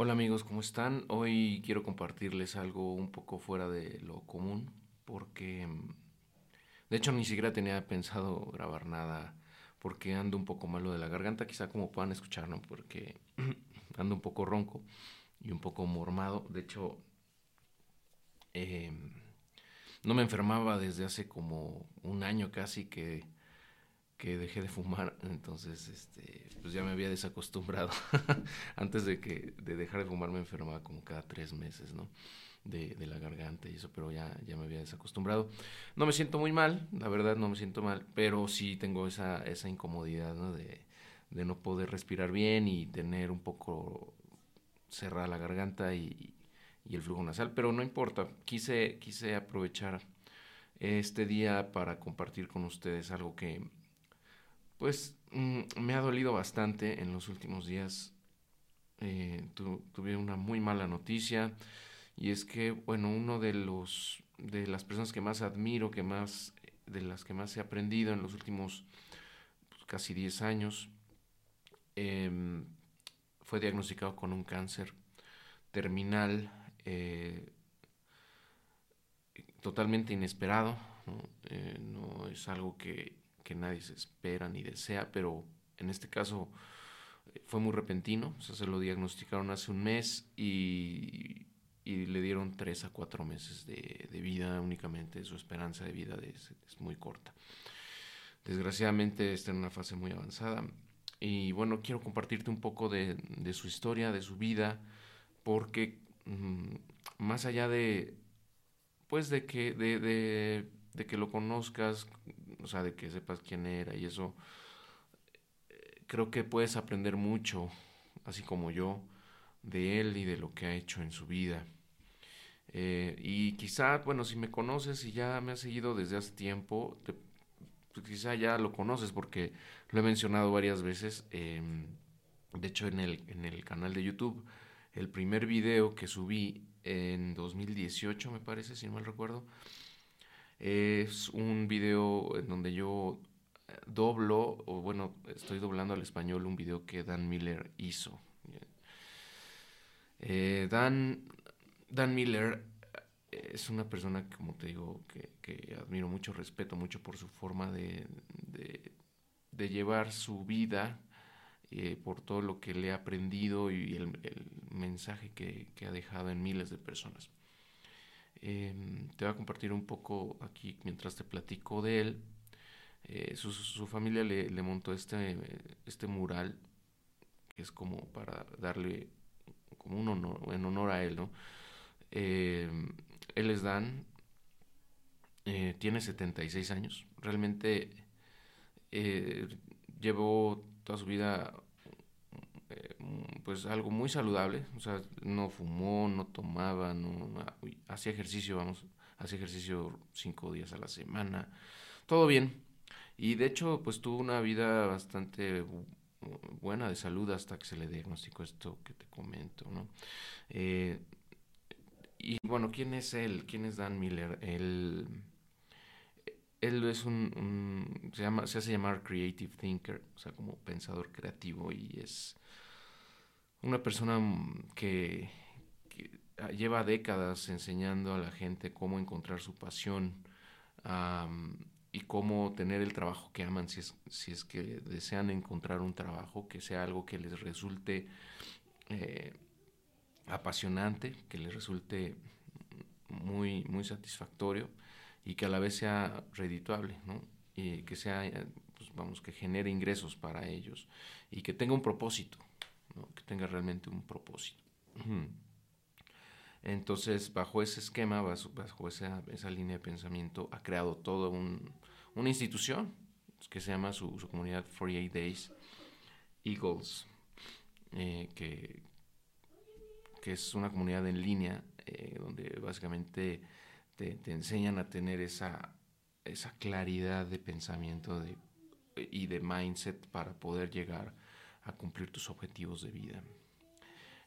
Hola amigos, ¿cómo están? Hoy quiero compartirles algo un poco fuera de lo común porque mm, de hecho ni siquiera tenía pensado grabar nada porque ando un poco malo de la garganta, quizá como puedan escuchar, ¿no? Porque ando un poco ronco y un poco mormado. De hecho, em, no me enfermaba desde hace como un año casi que que dejé de fumar, entonces este, pues ya me había desacostumbrado. Antes de que de dejar de fumar me enfermaba como cada tres meses, ¿no? De, de, la garganta y eso, pero ya, ya me había desacostumbrado. No me siento muy mal, la verdad no me siento mal, pero sí tengo esa, esa incomodidad, ¿no? De, de no poder respirar bien y tener un poco cerrada la garganta y, y el flujo nasal, pero no importa, quise, quise aprovechar este día para compartir con ustedes algo que pues mm, me ha dolido bastante en los últimos días. Eh, tuve una muy mala noticia y es que, bueno, uno de los de las personas que más admiro, que más de las que más he aprendido en los últimos pues, casi 10 años, em, fue diagnosticado con un cáncer terminal eh, totalmente inesperado. Eh, no es algo que que nadie se espera ni desea, pero en este caso eh, fue muy repentino, o sea, se lo diagnosticaron hace un mes y, y le dieron tres a cuatro meses de, de, vida. Únicamente, su esperanza de vida es, es muy corta. Desgraciadamente está en una fase muy avanzada. Y bueno, quiero compartirte un poco de, de su historia, de su vida, porque mmm, más allá de, pues de que, de, de, de que lo conozcas, o sea, de que sepas quién era y eso, creo que puedes aprender mucho, así como yo, de él y de lo que ha hecho en su vida. Eh, y quizá, bueno, si me conoces y ya me has seguido desde hace tiempo, pues quizá ya lo conoces porque lo he mencionado varias veces. Eh, de hecho, en el, en el canal de YouTube, el primer video que subí en 2018, me parece, si no mal recuerdo, es un video en donde yo doblo, o bueno, estoy doblando al español un video que Dan Miller hizo. Eh, Dan, Dan Miller eh, es una persona, como te digo, que, admiro mucho, respeto mucho por su forma de, llevar su vida, eh, por todo lo que le ha aprendido y el, mensaje que, ha dejado en miles de personas. Eh, te voy a compartir un poco aquí mientras te platico de él. Eh, su, familia le, montó este, este mural que es como para darle como un honor, en honor a él, ¿no? Eh, él es Dan, eh, tiene 76 años, realmente eh, llevó toda su vida pues algo muy saludable, o sea, no fumó, no tomaba, no hacía ejercicio, vamos, hacía ejercicio cinco días a la semana, todo bien. Y de hecho, pues tuvo una vida bastante buena de salud hasta que se le diagnosticó esto que te comento, ¿no? Eh, y bueno, ¿quién es él? ¿Quién es Dan Miller? Él, él es un, un se, llama, se hace llamar creative thinker, o sea, como pensador creativo y es una persona mm, que, que, lleva décadas enseñando a la gente cómo encontrar su pasión y cómo tener el trabajo que aman si es, si es que desean encontrar un trabajo que sea algo que les resulte eh, apasionante, que les resulte muy, muy satisfactorio y que a la vez sea redituable, ¿no? Y que sea, pues vamos, que genere ingresos para ellos y que tenga un propósito, que tenga realmente un propósito. Entonces, bajo ese esquema, bajo esa, línea de pensamiento, ha creado toda un, una institución que se llama su, su comunidad 48 Days Eagles, eh, que, que, es una comunidad en línea eh, donde básicamente te, enseñan a tener esa, esa claridad de pensamiento y de mindset para poder llegar a cumplir tus objetivos de vida.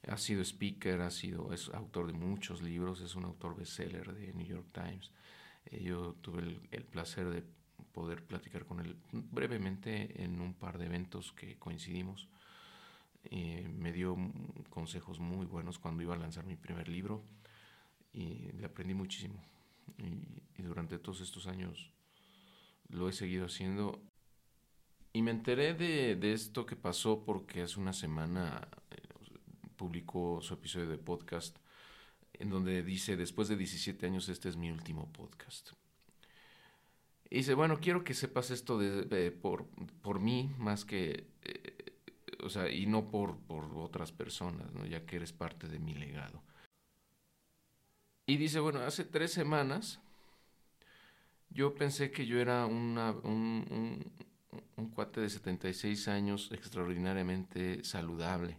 Ha sido speaker, ha sido, es autor de muchos libros, es un autor bestseller de New York Times. Eh, yo tuve el, el, placer de poder platicar con él brevemente en un par de eventos que coincidimos. Eh, me dio consejos muy buenos cuando iba a lanzar mi primer libro y le aprendí muchísimo. Y, durante todos estos años lo he seguido haciendo. Y me enteré de, de esto que pasó porque hace una semana eh, publicó su episodio de podcast en donde dice, después de 17 años, este es mi último podcast. Y dice, bueno, quiero que sepas esto de, por, por mí, más que, eh, o sea, y no por, por otras personas, ¿no? ya que eres parte de mi legado. Y dice, bueno, hace tres semanas yo pensé que yo era una, un, un cuate de 76 años extraordinariamente saludable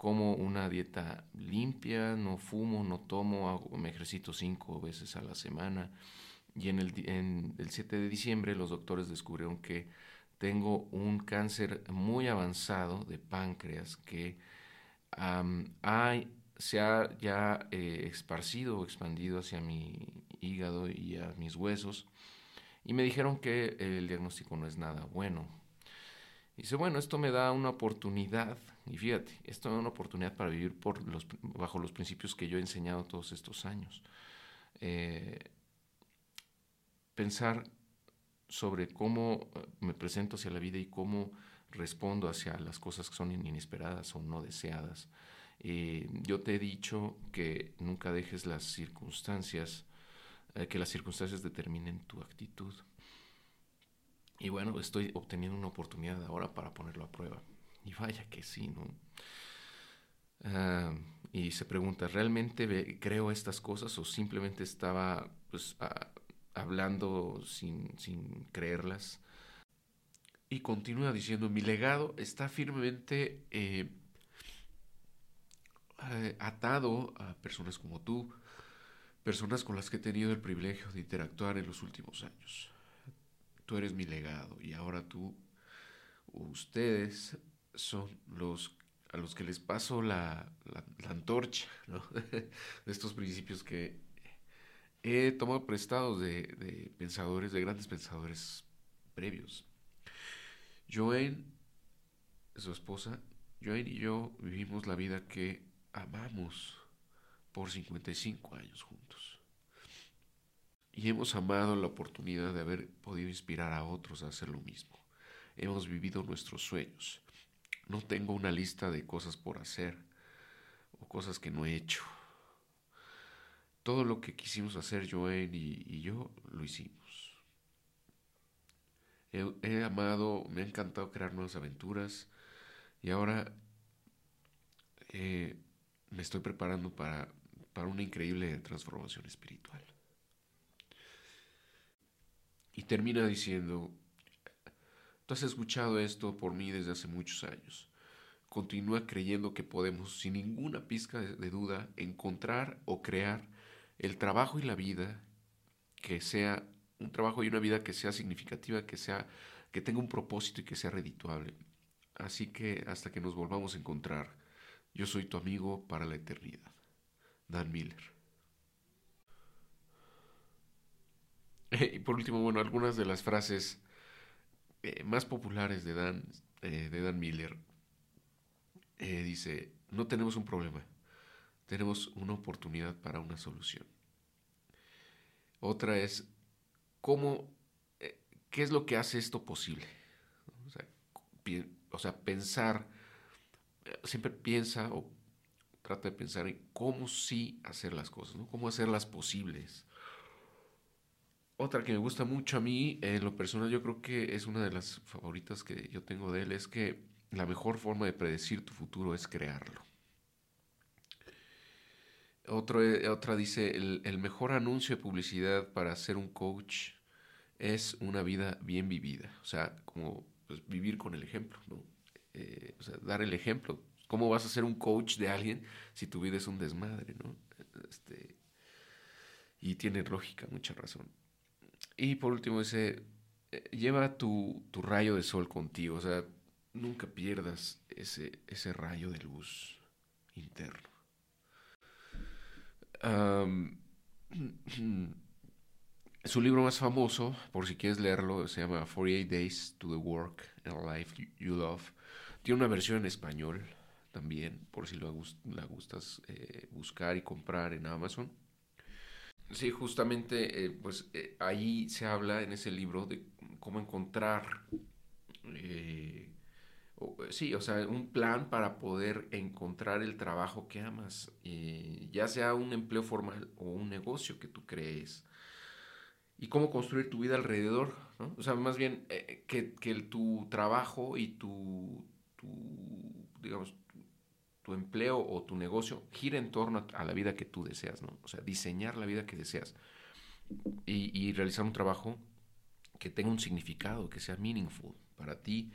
como una dieta limpia, no fumo, no tomo, me ejercito cinco veces a la semana. Y en el, en el 7 de diciembre los doctores descubrieron que tengo un cáncer muy avanzado de páncreas que se ha ya eh, esparcido o expandido hacia mi hígado y a mis huesos. Y me dijeron que el diagnóstico no es nada bueno. Dice, bueno, esto me da una oportunidad y fíjate, esto es una oportunidad para vivir por los, bajo los principios que yo he enseñado todos estos años. Eh, pensar sobre cómo eh, me presento hacia la vida y cómo respondo hacia las cosas que son inesperadas o no deseadas. Eh, yo te he dicho que nunca dejes las circunstancias, que las circunstancias determinen tu actitud. Y bueno, estoy obteniendo una oportunidad ahora para ponerlo a prueba. Y vaya que sí, ¿no? Ah, y se pregunta, ¿realmente creo estas cosas o simplemente estaba pues, hablando sin, sin creerlas? Y continúa diciendo, mi legado está firmemente eh, eh, atado a personas como tú, personas con las que he tenido el privilegio de interactuar en los últimos años. Tú eres mi legado y ahora tú, ustedes son los a los que les paso la, antorcha de estos principios que he tomado prestados de, pensadores, de grandes pensadores previos. Joanne, su esposa, Joanne y yo vivimos la vida que amamos por 55 años juntos. Y hemos amado la oportunidad de haber podido inspirar a otros a hacer lo mismo. Hemos vivido nuestros sueños no tengo una lista de cosas por hacer o cosas que no he hecho. Todo lo que quisimos hacer Joanne y, yo lo hicimos. He, amado, me ha encantado crear nuevas aventuras y ahora eh, me estoy preparando para, para una increíble transformación espiritual. Y termina diciendo, Tú has escuchado esto por mí desde hace muchos años. Continúa creyendo que podemos, sin ninguna pizca de duda, encontrar o crear el trabajo y la vida que sea un trabajo y una vida que sea significativa, que sea que tenga un propósito y que sea redituable. Así que hasta que nos volvamos a encontrar, yo soy tu amigo para la eternidad. Dan Miller. Y por último, bueno, algunas de las frases eh, más populares de Dan, eh, de Dan Miller, eh, dice, no tenemos un problema, tenemos una oportunidad para una solución. Otra es, ¿cómo, ¿qué es lo que hace esto posible? O sea, pensar, siempre piensa o trata de pensar en cómo sí hacer las cosas, ¿no? cómo hacerlas posibles. Otra que me gusta mucho a mí, en lo personal yo creo que es una de las favoritas que yo tengo de él, es que la mejor forma de predecir tu futuro es crearlo. Otro, eh, otra dice, el, mejor anuncio de publicidad para ser un coach es una vida bien vivida. O sea, como pues, vivir con el ejemplo. Eh, dar el ejemplo. ¿Cómo vas a ser un coach de alguien si tu vida es un desmadre, ¿no? Este, y tiene lógica, mucha razón. Y por último dice, eh, lleva tu, rayo de sol contigo, o sea, nunca pierdas ese, ese rayo de luz interno. su libro más famoso, por si quieres leerlo, se llama 48 Days to the Work and Life You Love. Tiene una versión en español también, por si la gustas eh, buscar y comprar en Amazon. Sí, justamente, eh, pues eh, ahí se habla en ese libro de cómo encontrar, sí, o sea, un plan para poder encontrar el trabajo que amas, ya sea un empleo formal o un negocio que tú crees y cómo construir tu vida alrededor, ¿no? O sea, más bien eh, que, que tu trabajo y tu, tu digamos, tu, empleo o tu negocio gire en torno a, la vida que tú deseas, ¿no? O sea, diseñar la vida que deseas y, realizar un trabajo que tenga un significado, que sea meaningful para ti,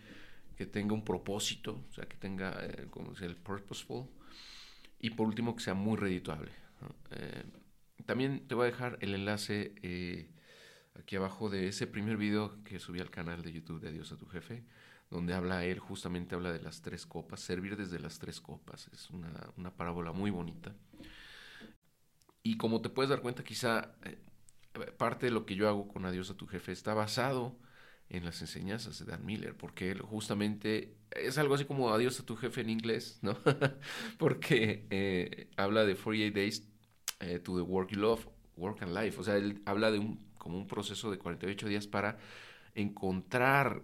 que tenga un propósito, o sea, que tenga, eh, como dice, el purposeful, y por último, que sea muy redituable. Eh, también te voy a dejar el enlace eh, aquí abajo de ese primer video que subí al canal de YouTube de Adiós a tu jefe, donde habla él, justamente habla de las tres copas, servir desde las tres copas. Es una, una parábola muy bonita. Y como te puedes dar cuenta, quizá eh, parte de lo que yo hago con Adiós a tu jefe está basado en las enseñanzas de Dan Miller, porque él justamente es algo así como Adiós a tu jefe en inglés, ¿no? porque eh, habla de 48 Days eh, to the Work You Love, Work and Life, o sea, él habla de un como un proceso de 48 días para encontrar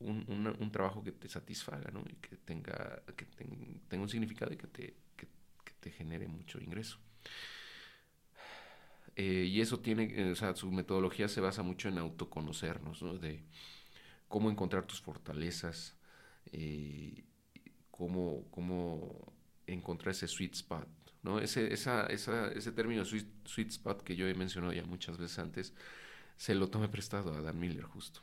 un, trabajo que te satisfaga, ¿no? Y que tenga, que tenga un significado y que te, te genere mucho ingreso. Eh, y eso tiene, eh, o sea, su metodología se basa mucho en autoconocernos, ¿no? De cómo encontrar tus fortalezas, cómo, cómo encontrar ese sweet spot, ¿no? Ese, esa, ese término sweet, sweet, spot que yo he mencionado ya muchas veces antes, se lo tomé prestado a Dan Miller justo.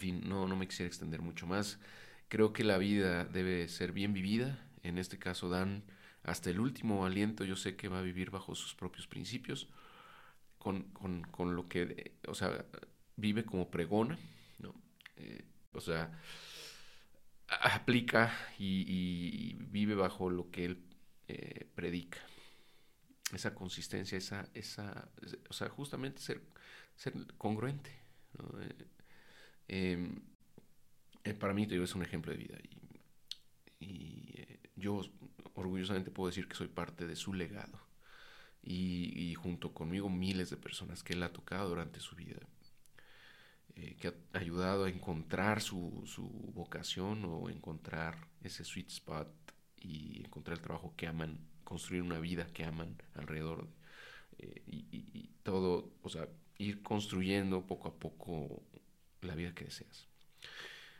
Fin, no, no me quisiera extender mucho más. Creo que la vida debe ser bien vivida. En este caso, Dan, hasta el último aliento, yo sé que va a vivir bajo sus propios principios, con, con, con lo que, o sea, vive como pregona, ¿no? Eh, o sea, aplica y, y, vive bajo lo que él eh, predica. Esa consistencia, esa, esa, o sea, justamente ser, ser congruente. Eh, em, eh, para mí, te digo, es un ejemplo de vida. Y, yo orgullosamente puedo decir que soy parte de su legado. Y, junto conmigo miles de personas que él ha tocado durante su vida. que ha ayudado a encontrar su, vocación o encontrar ese sweet spot y encontrar el trabajo que aman, construir una vida que aman alrededor eh, y, todo, o sea, ir construyendo poco a poco la vida que deseas.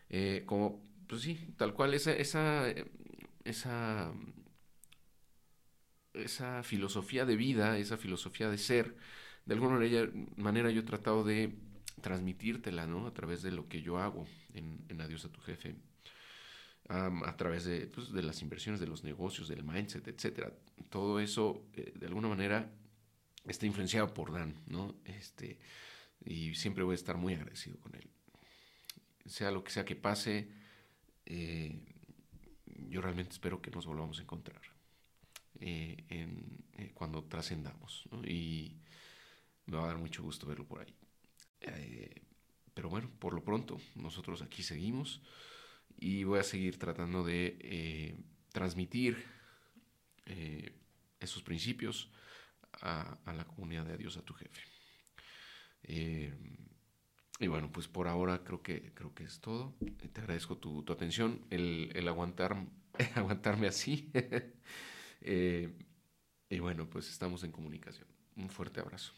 Eh, como, pues sí, tal cual, esa, esa, esa, esa filosofía de vida, esa filosofía de ser, de alguna manera, yo he tratado de transmitírtela, ¿no? A través de lo que yo hago en, en Adiós a tu jefe a través de, pues, de, las inversiones, de los negocios, del mindset, etcétera. Todo eso, eh, de alguna manera, está influenciado por Dan, ¿no? Este, y siempre voy a estar muy agradecido con él. Sea lo que sea que pase, eh, yo realmente espero que nos volvamos a encontrar eh, en, cuando trascendamos, Y me va a dar mucho gusto verlo por ahí. pero bueno, por lo pronto, nosotros aquí seguimos y voy a seguir tratando de eh, transmitir eh, esos principios a, la comunidad de Adiós a tu jefe. Eh, y bueno, pues por ahora creo que, creo que es todo. Te agradezco tu, atención, el, el aguantar, aguantarme así. y bueno, pues estamos en comunicación. Un fuerte abrazo.